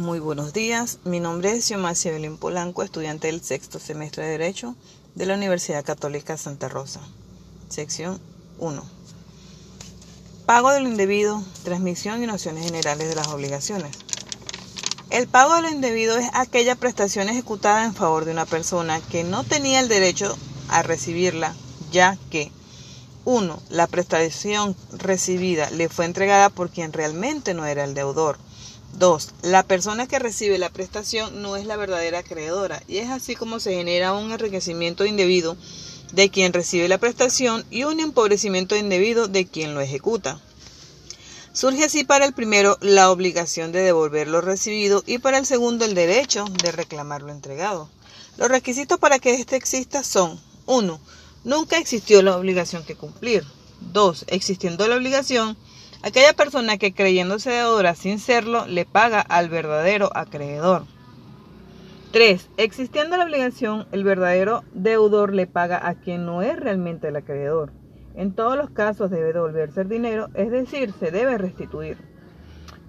Muy buenos días. Mi nombre es Xiomasi Belín Polanco, estudiante del sexto semestre de Derecho de la Universidad Católica Santa Rosa. Sección 1. Pago de lo indebido, transmisión y nociones generales de las obligaciones. El pago de lo indebido es aquella prestación ejecutada en favor de una persona que no tenía el derecho a recibirla, ya que 1. La prestación recibida le fue entregada por quien realmente no era el deudor. 2. La persona que recibe la prestación no es la verdadera acreedora y es así como se genera un enriquecimiento indebido de quien recibe la prestación y un empobrecimiento indebido de quien lo ejecuta. Surge así para el primero la obligación de devolver lo recibido y para el segundo el derecho de reclamar lo entregado. Los requisitos para que éste exista son 1. Nunca existió la obligación que cumplir. 2. Existiendo la obligación, aquella persona que creyéndose deudora sin serlo le paga al verdadero acreedor. 3. Existiendo la obligación, el verdadero deudor le paga a quien no es realmente el acreedor. En todos los casos debe devolverse el dinero, es decir, se debe restituir.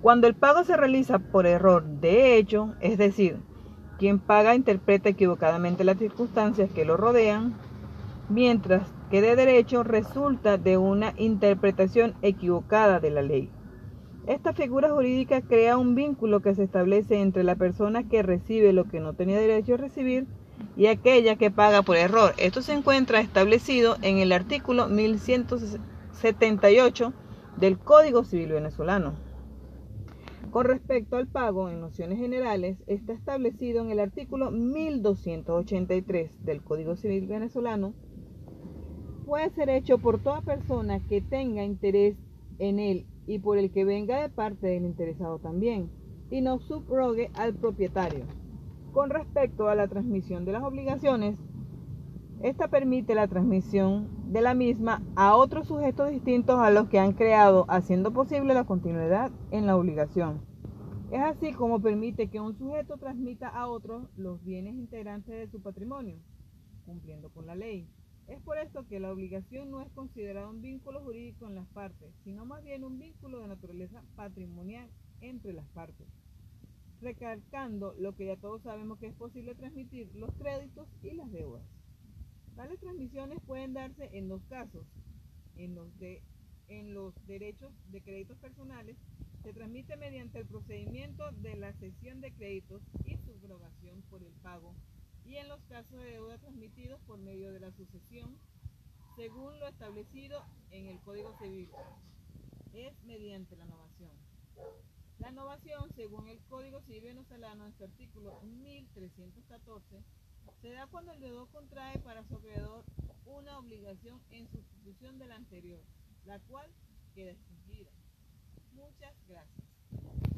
Cuando el pago se realiza por error de hecho, es decir, quien paga interpreta equivocadamente las circunstancias que lo rodean, mientras que de derecho resulta de una interpretación equivocada de la ley. Esta figura jurídica crea un vínculo que se establece entre la persona que recibe lo que no tenía derecho a recibir y aquella que paga por error. Esto se encuentra establecido en el artículo 1178 del Código Civil venezolano. Con respecto al pago en nociones generales, está establecido en el artículo 1283 del Código Civil venezolano. Puede ser hecho por toda persona que tenga interés en él y por el que venga de parte del interesado también, y no subrogue al propietario. Con respecto a la transmisión de las obligaciones, esta permite la transmisión de la misma a otros sujetos distintos a los que han creado, haciendo posible la continuidad en la obligación. Es así como permite que un sujeto transmita a otros los bienes integrantes de su patrimonio, cumpliendo con la ley. Es por esto que la obligación no es considerada un vínculo jurídico en las partes, sino más bien un vínculo de naturaleza patrimonial entre las partes recalcando lo que ya todos sabemos que es posible transmitir los créditos y las deudas. Tales transmisiones pueden darse en dos casos. En los, de, en los derechos de créditos personales se transmite mediante el procedimiento de la cesión de créditos y subrogación por el pago y en los casos de deuda transmitidos por medio de la sucesión según lo establecido en el Código Civil. Es mediante la innovación. La innovación, según el Código Civil venezolano, en su artículo 1314, se da cuando el deudor contrae para su acreedor una obligación en sustitución de la anterior, la cual queda extinguida. Muchas gracias.